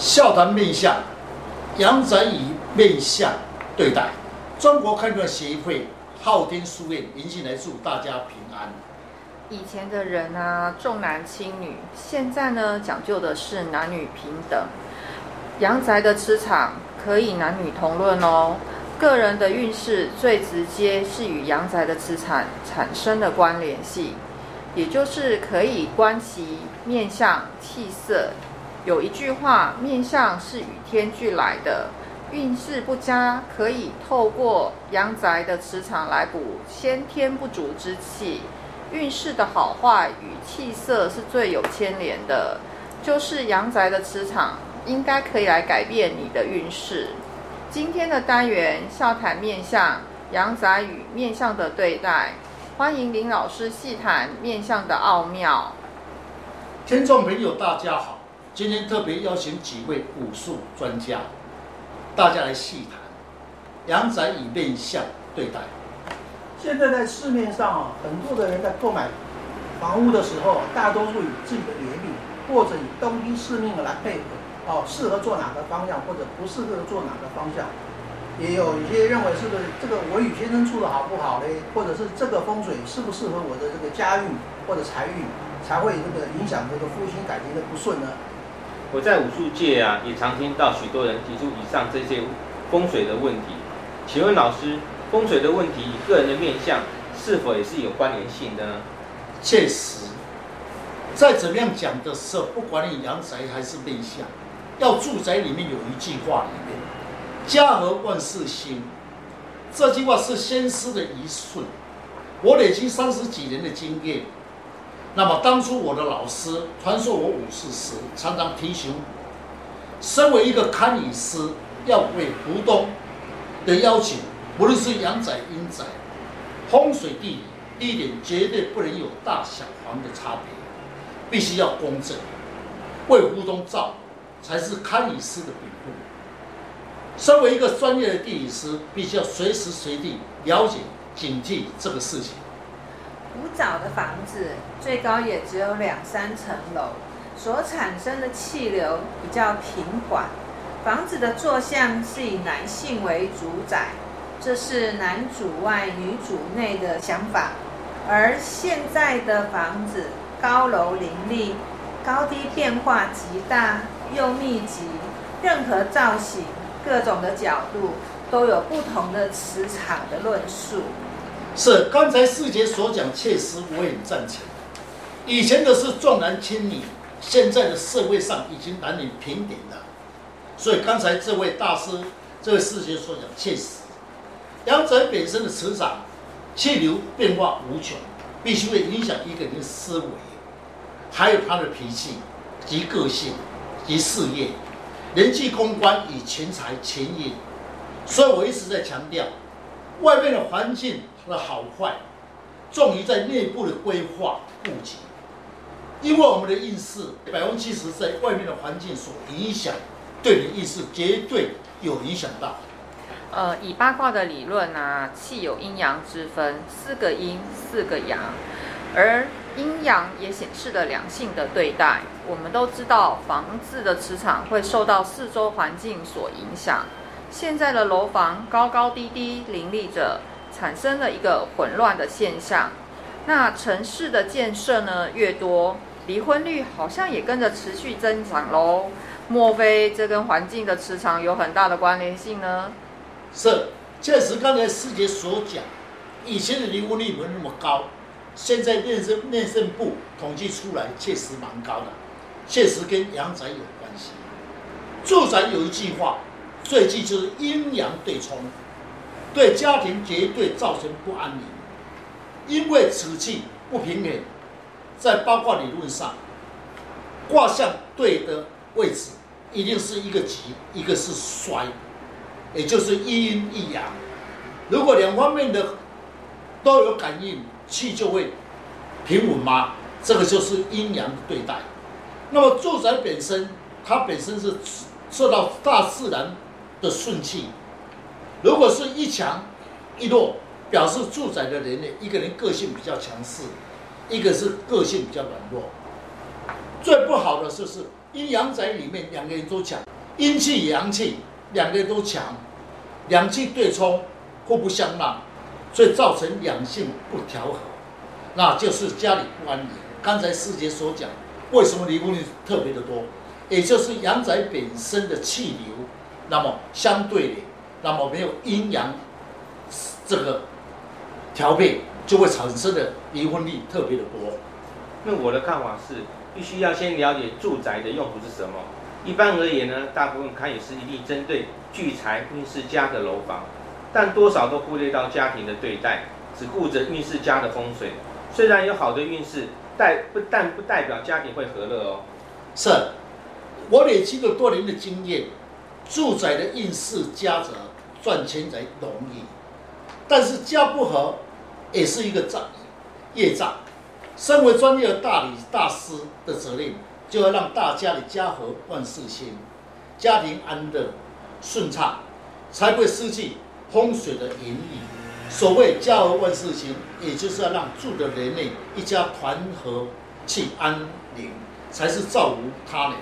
笑谈面相，阳宅以面相对待。中国堪舆协会昊天书院迎进来祝大家平安。以前的人啊，重男轻女，现在呢，讲究的是男女平等。阳宅的磁场可以男女同论哦。个人的运势最直接是与阳宅的磁场产生的关联性，也就是可以观其面相气色。有一句话，面相是与天俱来的。运势不佳，可以透过阳宅的磁场来补先天不足之气。运势的好坏与气色是最有牵连的，就是阳宅的磁场应该可以来改变你的运势。今天的单元笑谈面相，阳宅与面相的对待，欢迎林老师细谈面相的奥妙。听众朋友，大家好，今天特别邀请几位武术专家，大家来细谈阳宅以面相对待。现在在市面上啊，很多的人在购买房屋的时候，大多数以自己的年龄或者以东西四命来配合。哦，适合做哪个方向，或者不适合做哪个方向，也有一些认为是不是这个我与先生处的好不好嘞？或者是这个风水适不适合我的这个家运或者财运，才会这个影响这个夫妻感情的不顺呢？我在武术界啊，也常听到许多人提出以上这些风水的问题。请问老师，风水的问题与个人的面相是否也是有关联性的呢？确实，在怎么样讲的时候，不管你阳宅还是面相。要住宅里面有一句话里面，家和万事兴。这句话是先师的遗训。我累积三十几年的经验，那么当初我的老师传授我武术时，常常提醒我，身为一个堪舆师，要为湖东的要求，无论是阳宅阴宅，风水地理，第一点绝对不能有大小房的差别，必须要公正，为湖东造。才是堪舆师的本分。身为一个专业的地理师，必须要随时随地了解、警惕这个事情。古早的房子最高也只有两三层楼，所产生的气流比较平缓。房子的坐向是以男性为主宰，这是男主外女主内的想法。而现在的房子高楼林立，高低变化极大。又密集，任何造型、各种的角度都有不同的磁场的论述。是刚才师姐所讲，确实我也赞成。以前的是重男轻女，现在的社会上已经男女平等了。所以刚才这位大师、这位师姐所讲，确实，阳宅本身的磁场气流变化无穷，必须会影响一个人的思维，还有他的脾气及个性。及事业、人际、公关与钱财、钱运，所以我一直在强调，外面的环境的好坏，重于在内部的规划布局。因为我们的运势百分之七十在外面的环境所影响，对你运势绝对有影响到。呃，以八卦的理论啊，气有阴阳之分，四个阴，四个阳，而。阴阳也显示了两性的对待。我们都知道，房子的磁场会受到四周环境所影响。现在的楼房高高低低林立着，产生了一个混乱的现象。那城市的建设呢越多，离婚率好像也跟着持续增长喽。莫非这跟环境的磁场有很大的关联性呢？是，确实刚才师姐所讲，以前的离婚率没那么高。现在内政内政部统计出来，确实蛮高的，确实跟阳宅有关系。住宅有一句话，最忌就是阴阳对冲，对家庭绝对造成不安宁。因为此气不平衡，在八卦理论上，卦象对的位置一定是一个吉，一个是衰，也就是一阴一阳。如果两方面的都有感应。气就会平稳吗？这个就是阴阳的对待。那么住宅本身，它本身是受到大自然的顺气。如果是一强一弱，表示住宅的人呢，一个人个性比较强势，一个是个性比较软弱。最不好的就是阴阳宅里面两个人都强，阴气阳气两个人都强，两气对冲，互不相让，所以造成两性不调和，那就是家里不安宁。刚才师姐所讲，为什么离婚率特别的多？也就是阳宅本身的气流，那么相对的，那么没有阴阳这个调配，就会产生的离婚率特别的多。那我的看法是，必须要先了解住宅的用途是什么。一般而言呢，大部分看也是一定针对聚财运势家的楼房，但多少都忽略到家庭的对待，只顾着运势家的风水。虽然有好的运势，代不但不代表家庭会和乐哦。是。我累积了多年的经验，住宅的运势家者赚钱才容易，但是家不和也是一个障业障。身为专业的大理大师的责任，就要让大家的家和万事兴，家庭安乐顺畅，才会失去风水的原意。所谓家和万事兴，也就是要让住的人内一家团和气安宁，才是造福他人。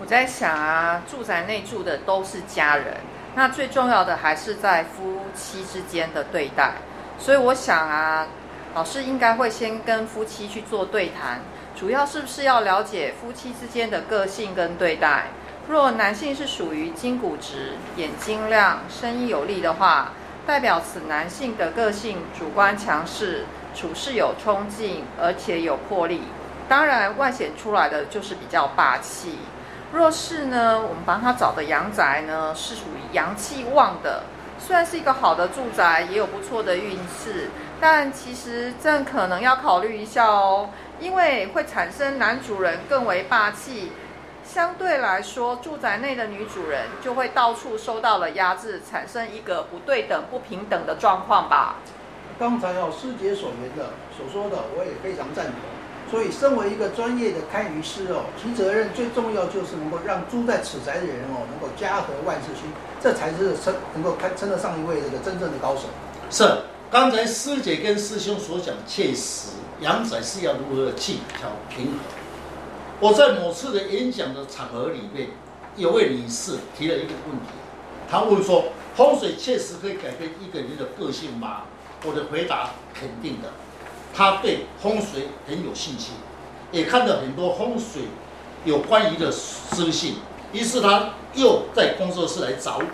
我在想啊，住宅内住的都是家人，那最重要的还是在夫妻之间的对待。所以我想啊，老师应该会先跟夫妻去做对谈，主要是不是要了解夫妻之间的个性跟对待？若男性是属于筋骨直、眼睛亮、声音有力的话，代表此男性的个性主观强势，处事有冲劲，而且有魄力。当然，外显出来的就是比较霸气。若是呢，我们帮他找的阳宅呢，是属于阳气旺的，虽然是一个好的住宅，也有不错的运势，但其实这可能要考虑一下哦，因为会产生男主人更为霸气，相对来说，住宅内的女主人就会到处受到了压制，产生一个不对等、不平等的状况吧。刚才哦，师姐所言的、所说的，我也非常赞同。所以，身为一个专业的堪舆师哦，其责任最重要就是能够让住在此宅的人哦，能够家和万事兴，这才是称能够堪称得上一位这个真正的高手。是，刚才师姐跟师兄所讲，确实阳宅是要如何气调平衡。我在某次的演讲的场合里面，有位女士提了一个问题，她问说：风水确实可以改变一个人的个性吗？我的回答肯定的。他对风水很有信心，也看到很多风水有关于的资讯，于是他又在工作室来找我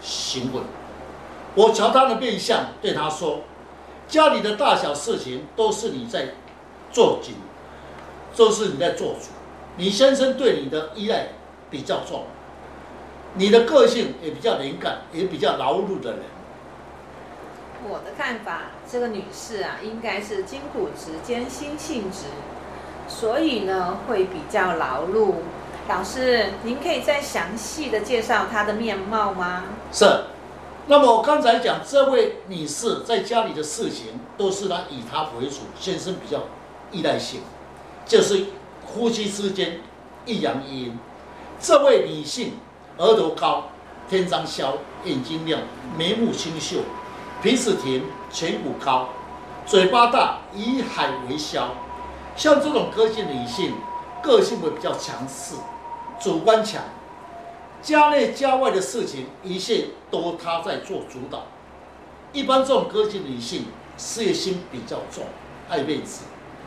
询问。我瞧他的面相，对他说：“家里的大小事情都是你在做主，都是你在做主。你先生对你的依赖比较重，你的个性也比较敏感，也比较劳碌的人。”我的看法，这个女士啊，应该是筋骨直兼心性直，所以呢会比较劳碌。老师，您可以再详细的介绍她的面貌吗？是。那么我刚才讲这位女士在家里的事情都是她以她为主，先生比较依赖性，就是夫妻之间一阳一阴。这位女性额头高，天仓削，眼睛亮，眉目清秀。鼻子挺，颧骨高，嘴巴大，以海为销。像这种个性女性，个性会比较强势，主观强，家内家外的事情一切都她在做主导。一般这种个性女性，事业心比较重，爱面子，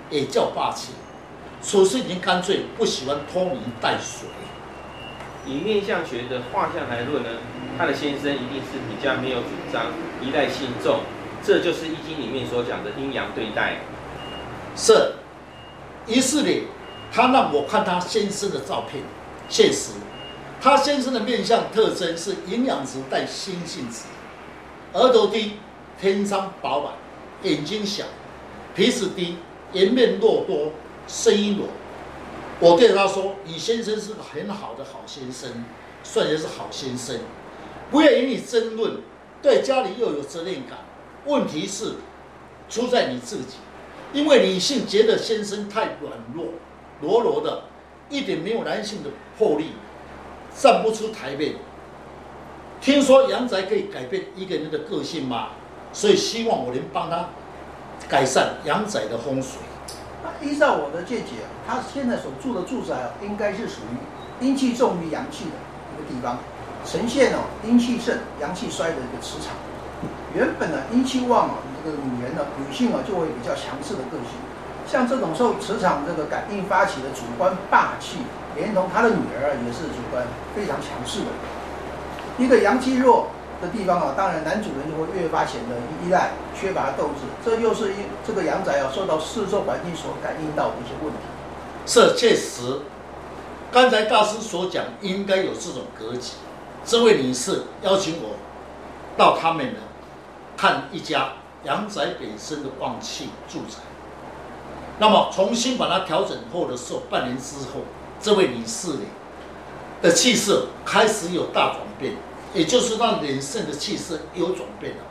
也较霸气，处事已经干脆，不喜欢拖泥带水。以面相学的画像来论呢，他的先生一定是比较没有主张，一代信众，这就是《易经》里面所讲的阴阳对待。是，于是呢，他让我看他先生的照片，确实，他先生的面相特征是阴阳直带心性子，额头低，天仓饱满，眼睛小，鼻子低，颜面肉多，声音软。我对他说：“你先生是个很好的好先生，算也是好先生，不愿与你争论，对家里又有责任感。问题是出在你自己，因为女性觉得先生太软弱，柔柔的，一点没有男性的魄力，站不出台面。听说阳宅可以改变一个人的个性吗？所以希望我能帮他改善阳宅的风水。”依照我的见解，他现在所住的住宅，应该是属于阴气重于阳气的一个地方，呈现哦阴气盛、阳气衰的一个磁场。原本呢阴气旺啊，这个女人呢女性啊就会比较强势的个性，像这种受磁场这个感应发起的主观霸气，连同她的女儿也是主观非常强势的。一个阳气弱的地方啊，当然男主人就会越发显得依赖、缺乏斗志，这又是因这个阳宅啊受到四周环境所感应到的一些问题。这确实，刚才大师所讲应该有这种格局。这位女士邀请我到他们呢看一家阳宅本身的旺气住宅，那么重新把它调整后的时候，半年之后，这位女士呢的气色开始有大转变，也就是让脸上的气色有转变了。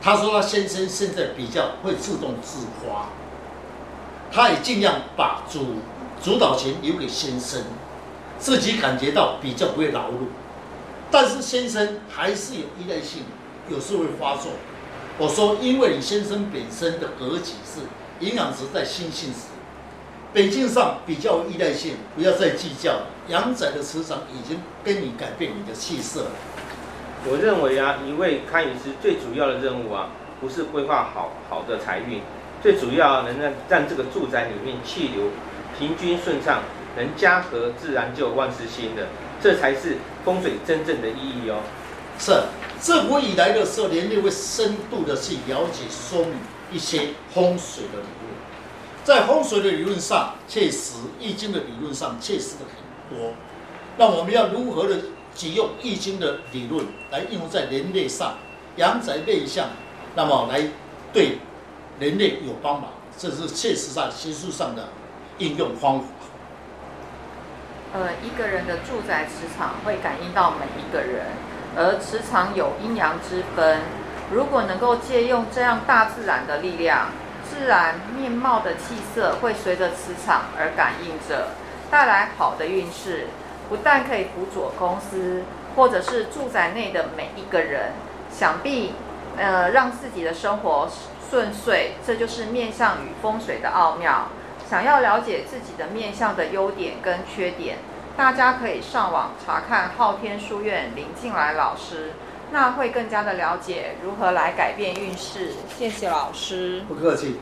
她说她先生现在比较会自动自发，她也尽量把主。主导权留给先生，自己感觉到比较不会劳碌，但是先生还是有依赖性，有时会发作。我说，因为你先生本身的格局是营养值在心性时，本性上比较有依赖性，不要再计较。阳宅的磁场已经跟你改变你的气色了。我认为啊，一位堪舆师最主要的任务啊，不是规划好好的财运，最主要能让让这个住宅里面气流。平均顺畅，能家和自然就万事兴的，这才是风水真正的意义哦。是，自古以来的时候，人类会深度的去了解、说明一些风水的理论。在风水的理论上，确实《易经》的理论上确实的很多。那我们要如何的启用《易经》的理论来应用在人类上，阳宅内向，那么来对人类有帮忙，这是确实在学术上的。应用方法。呃，一个人的住宅磁场会感应到每一个人，而磁场有阴阳之分。如果能够借用这样大自然的力量，自然面貌的气色会随着磁场而感应着，带来好的运势。不但可以辅佐公司，或者是住宅内的每一个人，想必呃让自己的生活顺遂。这就是面相与风水的奥妙。想要了解自己的面相的优点跟缺点，大家可以上网查看昊天书院林静来老师，那会更加的了解如何来改变运势。谢谢老师，不客气。